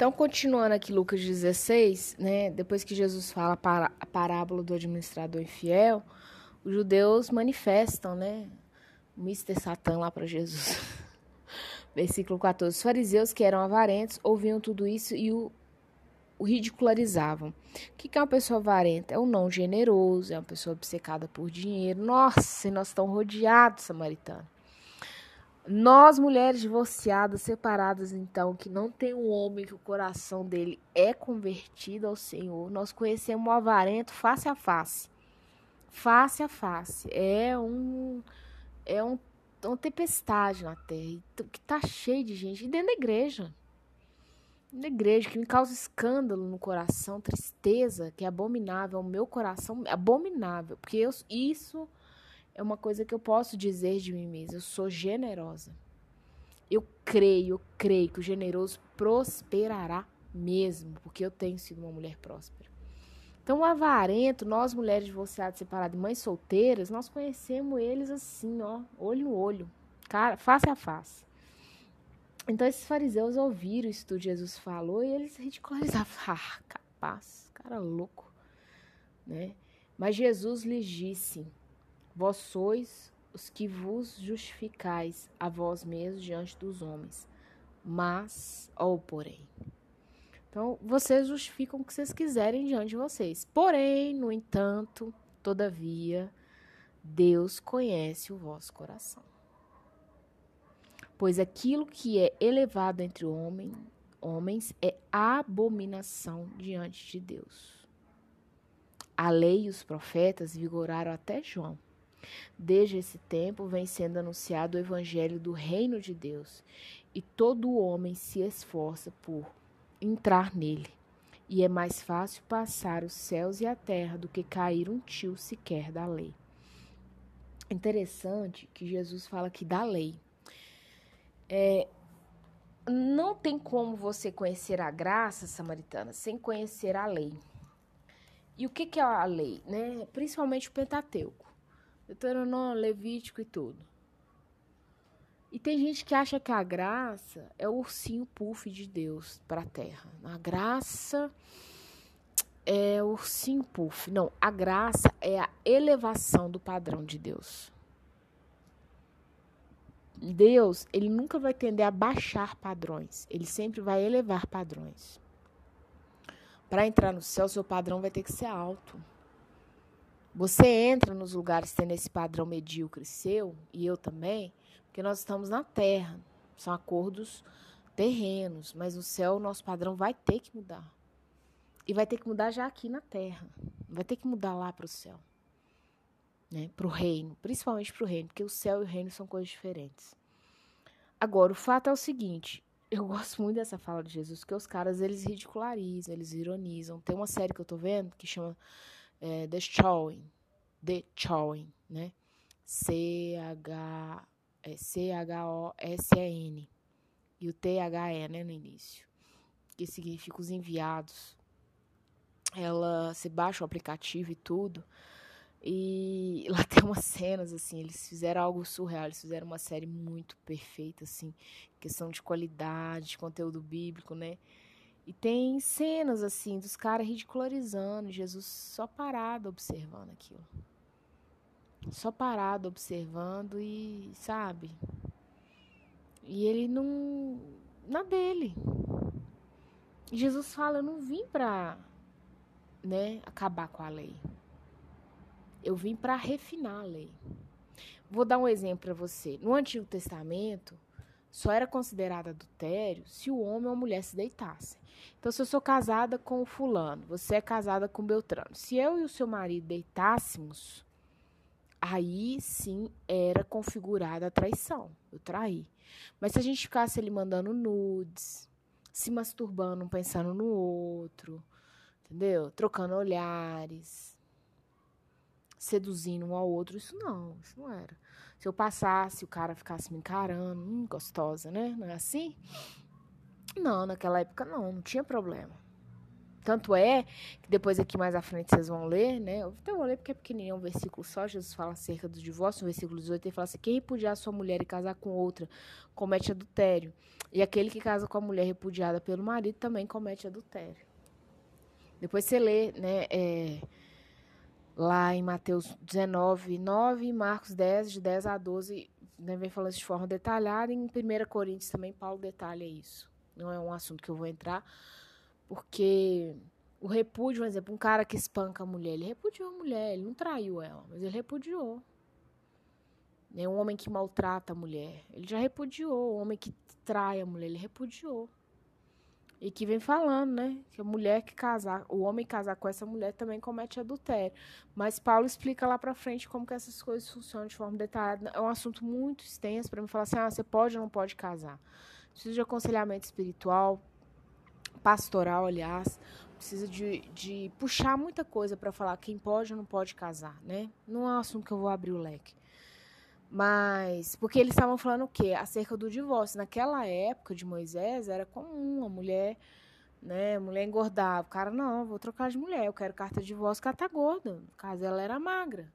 Então, continuando aqui Lucas 16, né, depois que Jesus fala a parábola do administrador infiel, os judeus manifestam, né, o Mr. Satã lá para Jesus. Versículo 14. Os fariseus que eram avarentos ouviam tudo isso e o, o ridicularizavam. O que é uma pessoa avarenta? É um não generoso, é uma pessoa obcecada por dinheiro. Nossa, nós estamos rodeados, samaritano. Nós, mulheres divorciadas, separadas, então, que não tem um homem que o coração dele é convertido ao Senhor, nós conhecemos o avarento face a face. Face a face. É um. É um, uma tempestade na terra, que tá cheio de gente, e dentro da igreja. Na igreja, que me causa escândalo no coração, tristeza, que é abominável ao meu coração, abominável, porque eu, isso é uma coisa que eu posso dizer de mim mesma. Eu sou generosa. Eu creio, eu creio que o generoso prosperará mesmo, porque eu tenho sido uma mulher próspera. Então, o avarento, nós mulheres divorciadas, separadas, mães solteiras, nós conhecemos eles assim, ó, olho no olho, cara, face a face. Então, esses fariseus ouviram isso que Jesus falou e eles ridicularizavam. Ah, capaz, cara louco, né? Mas Jesus lhes disse: Vós sois os que vos justificais a vós mesmos diante dos homens. Mas, ou porém. Então, vocês justificam o que vocês quiserem diante de vocês. Porém, no entanto, todavia, Deus conhece o vosso coração. Pois aquilo que é elevado entre homem, homens é abominação diante de Deus. A lei e os profetas vigoraram até João. Desde esse tempo vem sendo anunciado o evangelho do reino de Deus, e todo homem se esforça por entrar nele. E é mais fácil passar os céus e a terra do que cair um tio sequer da lei. Interessante que Jesus fala aqui da lei. É, não tem como você conhecer a graça samaritana sem conhecer a lei. E o que, que é a lei? Né? Principalmente o Pentateuco. Deuteronômio, Levítico e tudo. E tem gente que acha que a graça é o ursinho puff de Deus para a terra. A graça é o ursinho puff. Não, a graça é a elevação do padrão de Deus. Deus, ele nunca vai tender a baixar padrões, ele sempre vai elevar padrões. Para entrar no céu, seu padrão vai ter que ser alto. Você entra nos lugares tendo esse padrão medíocre seu, e eu também, porque nós estamos na terra. São acordos terrenos, mas no céu o nosso padrão vai ter que mudar. E vai ter que mudar já aqui na terra. Vai ter que mudar lá para o céu. Né? Para o reino, principalmente para o reino, porque o céu e o reino são coisas diferentes. Agora, o fato é o seguinte: eu gosto muito dessa fala de Jesus, que os caras eles ridicularizam, eles ironizam. Tem uma série que eu tô vendo que chama é, The Chowing, The Chowing, né? C-H, é, C-H-O-S-E-N e o T-H-E, né, no início, que significa os enviados. Ela, se baixa o aplicativo e tudo, e lá tem umas cenas, assim, eles fizeram algo surreal, eles fizeram uma série muito perfeita, assim, questão de qualidade, de conteúdo bíblico, né? E tem cenas assim dos caras ridicularizando, Jesus só parado observando aquilo. Só parado observando e, sabe? E ele não na dele. Jesus fala: "Eu não vim para, né, acabar com a lei. Eu vim para refinar a lei." Vou dar um exemplo para você. No Antigo Testamento, só era considerado adultério se o homem ou a mulher se deitassem. Então, se eu sou casada com o fulano, você é casada com o Beltrano. Se eu e o seu marido deitássemos, aí sim era configurada a traição. Eu traí. Mas se a gente ficasse ele mandando nudes, se masturbando, pensando no outro, entendeu? Trocando olhares, seduzindo um ao outro, isso não, isso não era. Se eu passasse, o cara ficasse me encarando, hum, gostosa, né? Não é assim? Não, naquela época não, não tinha problema. Tanto é que depois aqui mais à frente vocês vão ler, né? Eu até vou ler porque é pequenininho, é um versículo só. Jesus fala acerca do divórcio, no versículo 18, ele fala assim: quem repudiar sua mulher e casar com outra comete adultério. E aquele que casa com a mulher repudiada pelo marido também comete adultério. Depois você lê, né? É, lá em Mateus 19, 9 e Marcos 10, de 10 a 12, né, vem falando de forma detalhada. Em 1 Coríntios também Paulo detalha isso. Não é um assunto que eu vou entrar porque o repúdio, por exemplo, um cara que espanca a mulher, ele repudiou a mulher, ele não traiu ela, mas ele repudiou. É um homem que maltrata a mulher, ele já repudiou. O homem que trai a mulher, ele repudiou. E que vem falando, né? Que a mulher que casar, o homem casar com essa mulher também comete adultério. Mas Paulo explica lá pra frente como que essas coisas funcionam de forma detalhada. É um assunto muito extenso para me falar assim: ah, você pode ou não pode casar. Precisa de aconselhamento espiritual, pastoral, aliás, precisa de, de puxar muita coisa para falar quem pode ou não pode casar, né? Não é um assunto que eu vou abrir o leque. Mas, porque eles estavam falando o quê? Acerca do divórcio. Naquela época de Moisés, era comum a mulher, né? Mulher engordava. O cara, não, vou trocar de mulher, eu quero carta de divórcio, ela tá gorda. No caso, ela era magra.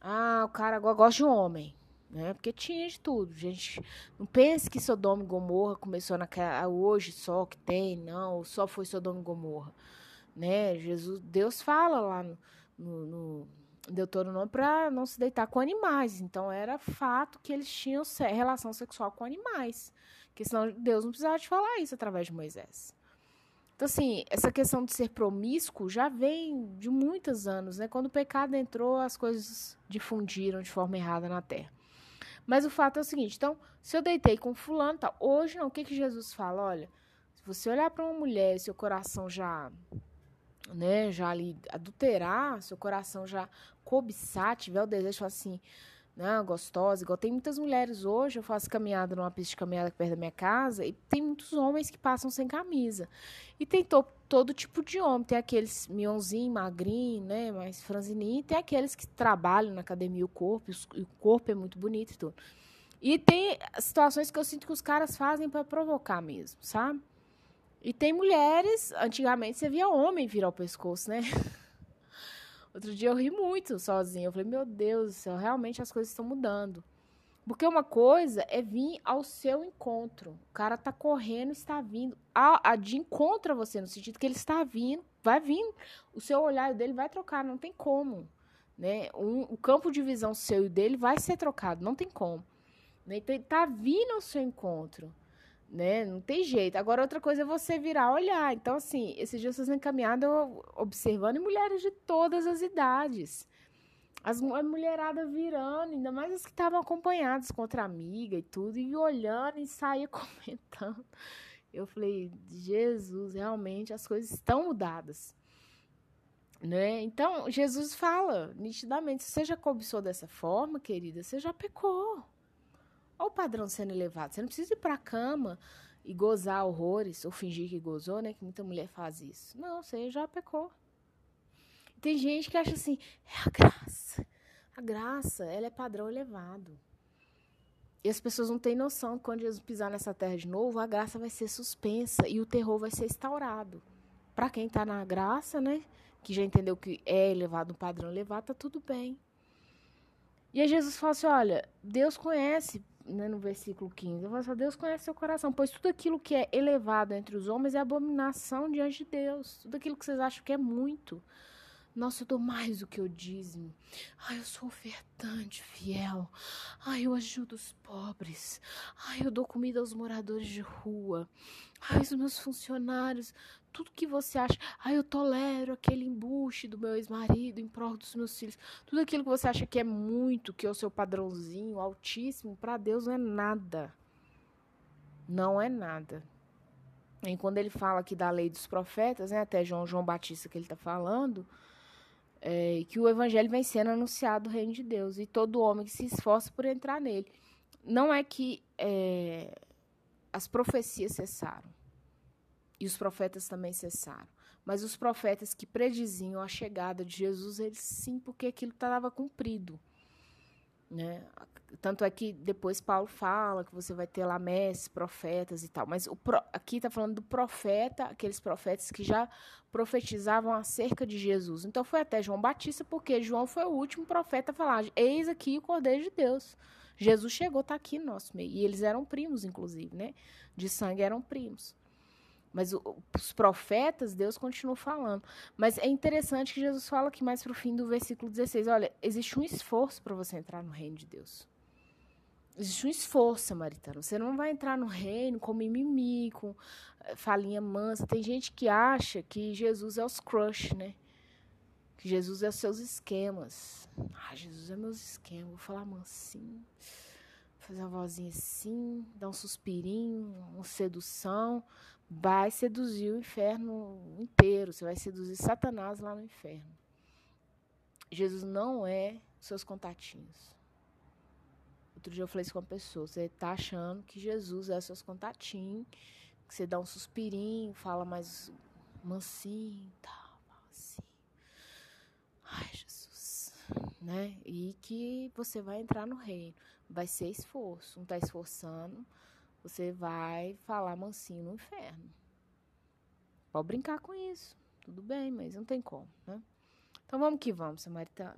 Ah, o cara agora gosta de homem né? Porque tinha de tudo, gente. Não pense que Sodoma e Gomorra começou naquela ah, hoje só que tem, não, só foi Sodoma e Gomorra, né? Jesus, Deus fala lá no, no, no Deuteronômio para não se deitar com animais. Então era fato que eles tinham relação sexual com animais, porque senão Deus não precisava de falar isso através de Moisés. Então, assim, essa questão de ser promíscuo já vem de muitos anos, né? Quando o pecado entrou, as coisas difundiram de forma errada na terra. Mas o fato é o seguinte, então, se eu deitei com fulano, hoje não, o que que Jesus fala? Olha, se você olhar para uma mulher, seu coração já, né, já ali adulterar, seu coração já cobiçar, tiver o desejo, falar assim, né, gostosa, igual tem muitas mulheres hoje, eu faço caminhada numa pista de caminhada perto da minha casa, e tem muitos homens que passam sem camisa. E tem to, todo tipo de homem, tem aqueles mionzinho, magrinho, né, mais franzininho, tem aqueles que trabalham na academia o corpo, e o corpo é muito bonito e tudo. E tem situações que eu sinto que os caras fazem para provocar mesmo, sabe? E tem mulheres, antigamente você via homem virar o pescoço, né? Outro dia eu ri muito sozinha. Eu falei, meu Deus do céu, realmente as coisas estão mudando. Porque uma coisa é vir ao seu encontro. O cara tá correndo, está vindo. A, a de encontro a você, no sentido que ele está vindo, vai vir. O seu olhar dele vai trocar, não tem como. Né? Um, o campo de visão seu e dele vai ser trocado, não tem como. Né? Então ele tá vindo ao seu encontro né? Não tem jeito. Agora, outra coisa é você virar olhar. Então, assim, esses dias vocês encaminhado observando mulheres de todas as idades. As mulherada virando, ainda mais as que estavam acompanhadas contra amiga e tudo, e olhando e saía comentando. Eu falei, Jesus, realmente as coisas estão mudadas. Né? Então, Jesus fala nitidamente: se você já cobiçou dessa forma, querida, você já pecou. Olha o padrão sendo elevado. Você não precisa ir para a cama e gozar horrores, ou fingir que gozou, né? Que muita mulher faz isso. Não, você já pecou. Tem gente que acha assim, é a graça. A graça, ela é padrão elevado. E as pessoas não têm noção que quando Jesus pisar nessa terra de novo, a graça vai ser suspensa e o terror vai ser instaurado. Para quem está na graça, né? Que já entendeu que é elevado, um padrão elevado, tá tudo bem. E aí Jesus fala assim: olha, Deus conhece né, no versículo 15. Eu assim, Deus conhece seu coração, pois tudo aquilo que é elevado entre os homens é abominação diante de Deus. Tudo aquilo que vocês acham que é muito. Nossa, eu dou mais do que eu dízimo. Ai, eu sou ofertante fiel. Ai, eu ajudo os pobres. Ai, eu dou comida aos moradores de rua. Ai, os meus funcionários tudo que você acha, ah, eu tolero aquele embuste do meu ex-marido em prol dos meus filhos, tudo aquilo que você acha que é muito, que é o seu padrãozinho altíssimo, para Deus não é nada. Não é nada. E quando ele fala aqui da lei dos profetas, né, até João João Batista que ele está falando, é, que o evangelho vem sendo anunciado do reino de Deus e todo homem que se esforça por entrar nele. Não é que é, as profecias cessaram e os profetas também cessaram. Mas os profetas que prediziam a chegada de Jesus, eles sim, porque aquilo estava cumprido. Né? Tanto é que depois Paulo fala que você vai ter lá mestres, profetas e tal. Mas o pro, aqui está falando do profeta, aqueles profetas que já profetizavam acerca de Jesus. Então foi até João Batista, porque João foi o último profeta a falar: Eis aqui o Cordeiro de Deus. Jesus chegou, está aqui no nosso meio. E eles eram primos, inclusive, né? De sangue eram primos. Mas o, os profetas, Deus continua falando. Mas é interessante que Jesus fala aqui mais para o fim do versículo 16: olha, existe um esforço para você entrar no reino de Deus. Existe um esforço, samaritano. Você não vai entrar no reino com mimimi, com eh, falinha mansa. Tem gente que acha que Jesus é os crush, né? Que Jesus é os seus esquemas. Ah, Jesus é meus esquemas. Vou falar mansinho. Fazer uma vozinha assim, dar um suspirinho, uma sedução vai seduzir o inferno inteiro. Você vai seduzir Satanás lá no inferno. Jesus não é seus contatinhos. Outro dia eu falei isso com uma pessoa. Você está achando que Jesus é seus contatinhos, que você dá um suspirinho, fala mais mansinho, tal, assim. Ai, Jesus. Né? E que você vai entrar no reino. Vai ser esforço. Não está esforçando você vai falar mansinho no inferno. Pode brincar com isso. Tudo bem, mas não tem como, né? Então vamos que vamos, Samaritana.